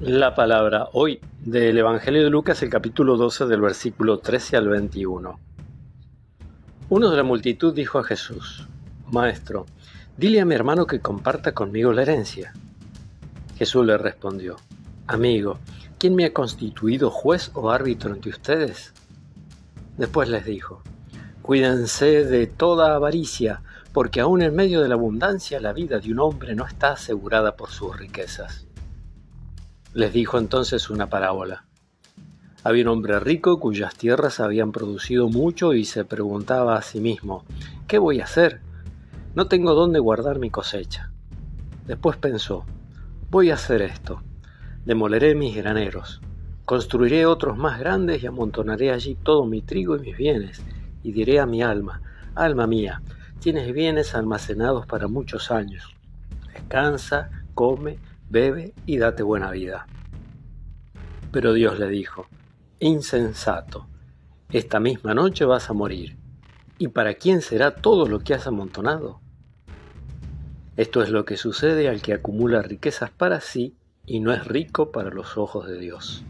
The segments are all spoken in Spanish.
La palabra hoy del Evangelio de Lucas, el capítulo 12 del versículo 13 al 21. Uno de la multitud dijo a Jesús, Maestro, dile a mi hermano que comparta conmigo la herencia. Jesús le respondió, Amigo, ¿quién me ha constituido juez o árbitro entre ustedes? Después les dijo, Cuídense de toda avaricia, porque aún en medio de la abundancia la vida de un hombre no está asegurada por sus riquezas. Les dijo entonces una parábola. Había un hombre rico cuyas tierras habían producido mucho y se preguntaba a sí mismo, ¿qué voy a hacer? No tengo dónde guardar mi cosecha. Después pensó, voy a hacer esto. Demoleré mis graneros, construiré otros más grandes y amontonaré allí todo mi trigo y mis bienes, y diré a mi alma, alma mía, tienes bienes almacenados para muchos años. Descansa, come, bebe y date buena vida. Pero Dios le dijo, insensato, esta misma noche vas a morir. ¿Y para quién será todo lo que has amontonado? Esto es lo que sucede al que acumula riquezas para sí y no es rico para los ojos de Dios.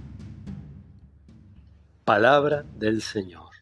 Palabra del Señor.